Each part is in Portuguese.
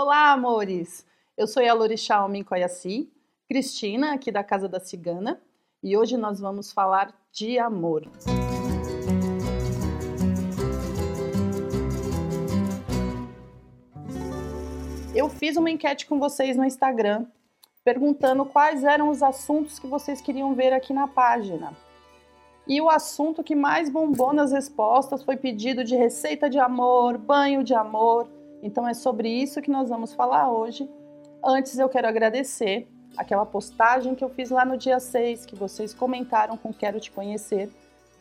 Olá, amores! Eu sou a Lorixá Minkoyassi, Cristina, aqui da Casa da Cigana, e hoje nós vamos falar de amor. Eu fiz uma enquete com vocês no Instagram, perguntando quais eram os assuntos que vocês queriam ver aqui na página. E o assunto que mais bombou nas respostas foi pedido de receita de amor, banho de amor. Então é sobre isso que nós vamos falar hoje. Antes eu quero agradecer aquela postagem que eu fiz lá no dia 6, que vocês comentaram com Quero Te Conhecer.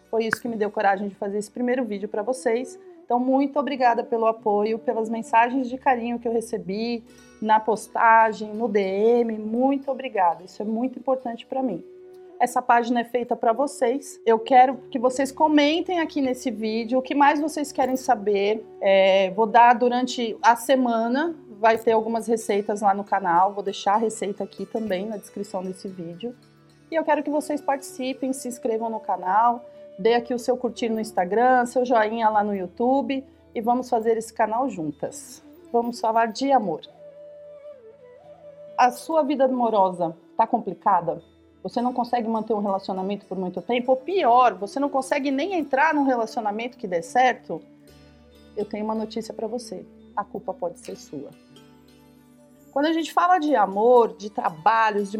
Foi isso que me deu coragem de fazer esse primeiro vídeo para vocês. Então, muito obrigada pelo apoio, pelas mensagens de carinho que eu recebi na postagem, no DM. Muito obrigada. Isso é muito importante para mim. Essa página é feita para vocês. Eu quero que vocês comentem aqui nesse vídeo o que mais vocês querem saber. É, vou dar durante a semana, vai ter algumas receitas lá no canal. Vou deixar a receita aqui também na descrição desse vídeo. E eu quero que vocês participem, se inscrevam no canal, dê aqui o seu curtir no Instagram, seu joinha lá no YouTube e vamos fazer esse canal juntas. Vamos falar de amor. A sua vida amorosa está complicada? Você não consegue manter um relacionamento por muito tempo, ou pior, você não consegue nem entrar num relacionamento que dê certo, eu tenho uma notícia para você: a culpa pode ser sua. Quando a gente fala de amor, de trabalhos, de,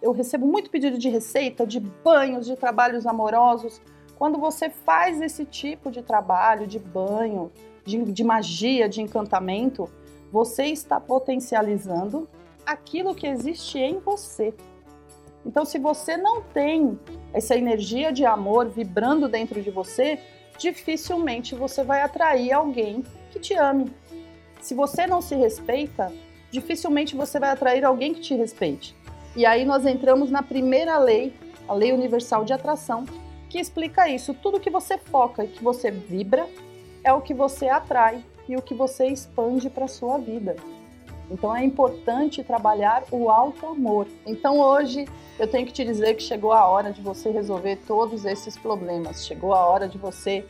eu recebo muito pedido de receita, de banhos, de trabalhos amorosos. Quando você faz esse tipo de trabalho, de banho, de, de magia, de encantamento, você está potencializando aquilo que existe em você. Então, se você não tem essa energia de amor vibrando dentro de você, dificilmente você vai atrair alguém que te ame. Se você não se respeita, dificilmente você vai atrair alguém que te respeite. E aí nós entramos na primeira lei, a lei universal de atração, que explica isso. Tudo que você foca e que você vibra é o que você atrai e o que você expande para sua vida. Então é importante trabalhar o alto amor. Então hoje eu tenho que te dizer que chegou a hora de você resolver todos esses problemas. Chegou a hora de você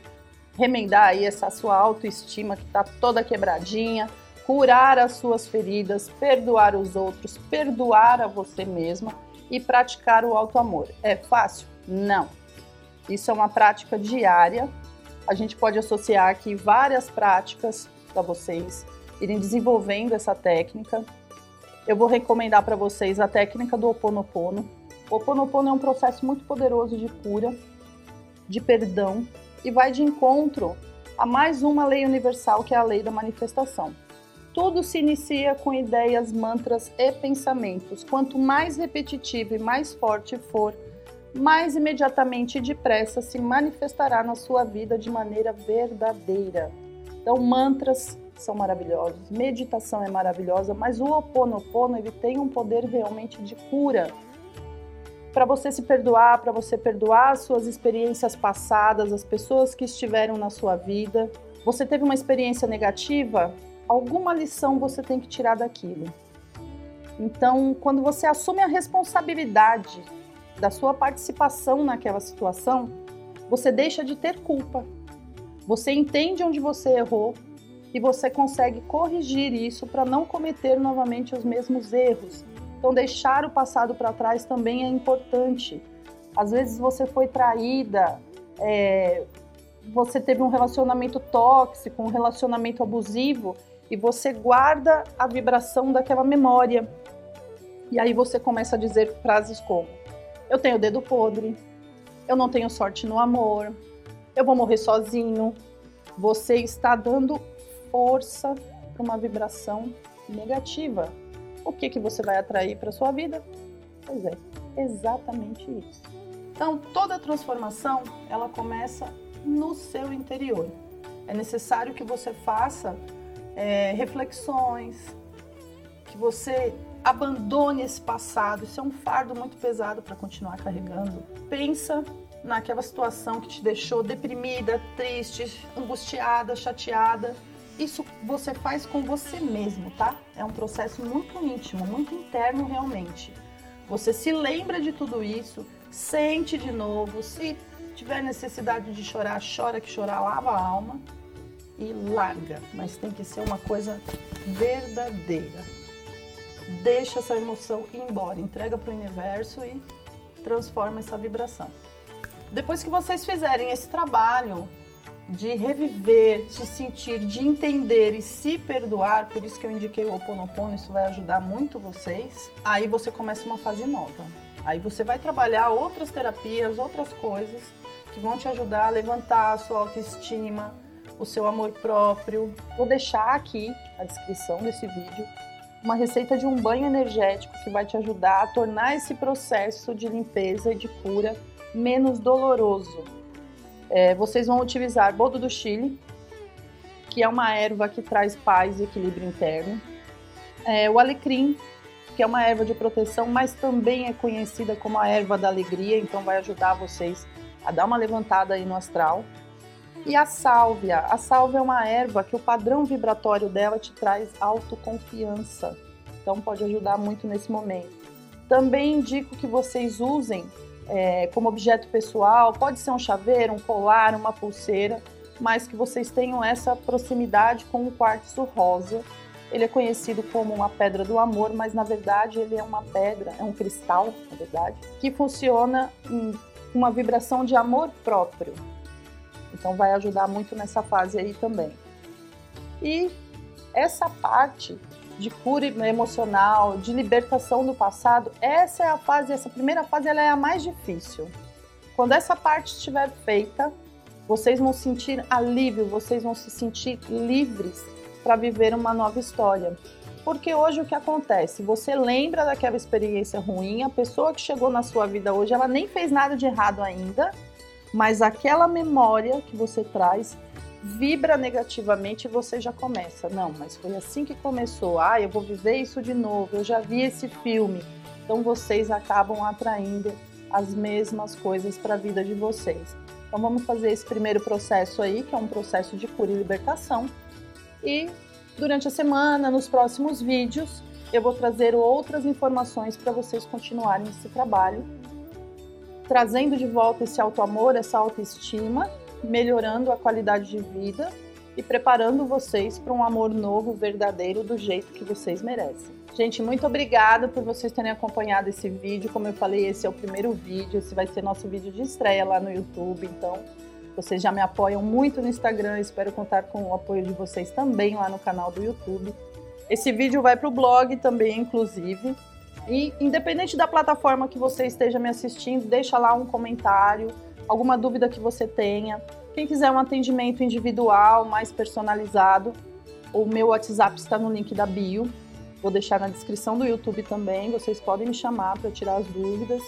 remendar aí essa sua autoestima que está toda quebradinha, curar as suas feridas, perdoar os outros, perdoar a você mesma e praticar o alto amor. É fácil? Não. Isso é uma prática diária. A gente pode associar aqui várias práticas para vocês irem desenvolvendo essa técnica. Eu vou recomendar para vocês a técnica do Ho Oponopono. O Oponopono é um processo muito poderoso de cura, de perdão e vai de encontro a mais uma lei universal que é a lei da manifestação. Tudo se inicia com ideias, mantras e pensamentos. Quanto mais repetitivo e mais forte for, mais imediatamente e depressa se manifestará na sua vida de maneira verdadeira. Então, mantras, são maravilhosos, meditação é maravilhosa, mas o Oponopono ele tem um poder realmente de cura. Para você se perdoar, para você perdoar as suas experiências passadas, as pessoas que estiveram na sua vida. Você teve uma experiência negativa? Alguma lição você tem que tirar daquilo. Então, quando você assume a responsabilidade da sua participação naquela situação, você deixa de ter culpa. Você entende onde você errou, e você consegue corrigir isso para não cometer novamente os mesmos erros. Então, deixar o passado para trás também é importante. Às vezes você foi traída, é, você teve um relacionamento tóxico, um relacionamento abusivo e você guarda a vibração daquela memória. E aí você começa a dizer frases como: Eu tenho dedo podre, eu não tenho sorte no amor, eu vou morrer sozinho. Você está dando força para uma vibração negativa. O que, que você vai atrair para sua vida? Pois é, exatamente isso. Então, toda transformação, ela começa no seu interior. É necessário que você faça é, reflexões, que você abandone esse passado. Isso é um fardo muito pesado para continuar carregando. Pensa naquela situação que te deixou deprimida, triste, angustiada, chateada isso você faz com você mesmo, tá? É um processo muito íntimo, muito interno realmente. Você se lembra de tudo isso, sente de novo, se tiver necessidade de chorar, chora que chorar lava a alma. e larga, mas tem que ser uma coisa verdadeira. Deixa essa emoção ir embora, entrega para o universo e transforma essa vibração. Depois que vocês fizerem esse trabalho de reviver, de sentir, de entender e se perdoar, por isso que eu indiquei o Ho Oponopono, isso vai ajudar muito vocês. Aí você começa uma fase nova. Aí você vai trabalhar outras terapias, outras coisas que vão te ajudar a levantar a sua autoestima, o seu amor próprio. Vou deixar aqui a descrição desse vídeo uma receita de um banho energético que vai te ajudar a tornar esse processo de limpeza e de cura menos doloroso. É, vocês vão utilizar boldo do Chile, que é uma erva que traz paz e equilíbrio interno. É, o alecrim, que é uma erva de proteção, mas também é conhecida como a erva da alegria, então vai ajudar vocês a dar uma levantada aí no astral. E a sálvia. A sálvia é uma erva que o padrão vibratório dela te traz autoconfiança. Então pode ajudar muito nesse momento. Também indico que vocês usem é, como objeto pessoal, pode ser um chaveiro, um colar, uma pulseira, mas que vocês tenham essa proximidade com o quartzo rosa. Ele é conhecido como uma pedra do amor, mas na verdade ele é uma pedra, é um cristal, na verdade, que funciona em uma vibração de amor próprio. Então vai ajudar muito nessa fase aí também. E essa parte de cura emocional, de libertação do passado, essa é a fase, essa primeira fase ela é a mais difícil. Quando essa parte estiver feita, vocês vão sentir alívio, vocês vão se sentir livres para viver uma nova história. Porque hoje o que acontece? Você lembra daquela experiência ruim, a pessoa que chegou na sua vida hoje, ela nem fez nada de errado ainda, mas aquela memória que você traz vibra negativamente você já começa. Não, mas foi assim que começou. Ah, eu vou viver isso de novo. Eu já vi esse filme. Então vocês acabam atraindo as mesmas coisas para a vida de vocês. Então vamos fazer esse primeiro processo aí, que é um processo de cura e libertação. E durante a semana, nos próximos vídeos, eu vou trazer outras informações para vocês continuarem esse trabalho trazendo de volta esse auto-amor, essa autoestima, melhorando a qualidade de vida e preparando vocês para um amor novo, verdadeiro, do jeito que vocês merecem. Gente, muito obrigada por vocês terem acompanhado esse vídeo. Como eu falei, esse é o primeiro vídeo, esse vai ser nosso vídeo de estreia lá no YouTube, então vocês já me apoiam muito no Instagram, espero contar com o apoio de vocês também lá no canal do YouTube. Esse vídeo vai para o blog também, inclusive. E independente da plataforma que você esteja me assistindo, deixa lá um comentário, alguma dúvida que você tenha. Quem quiser um atendimento individual, mais personalizado, o meu WhatsApp está no link da bio. Vou deixar na descrição do YouTube também. Vocês podem me chamar para tirar as dúvidas.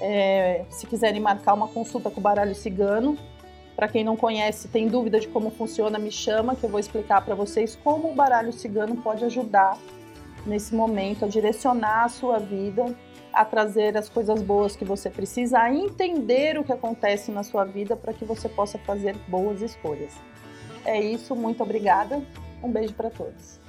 É, se quiserem marcar uma consulta com o baralho cigano, para quem não conhece, tem dúvida de como funciona, me chama que eu vou explicar para vocês como o baralho cigano pode ajudar nesse momento, a direcionar a sua vida, a trazer as coisas boas que você precisa, a entender o que acontece na sua vida para que você possa fazer boas escolhas. É isso, muito obrigada. Um beijo para todos.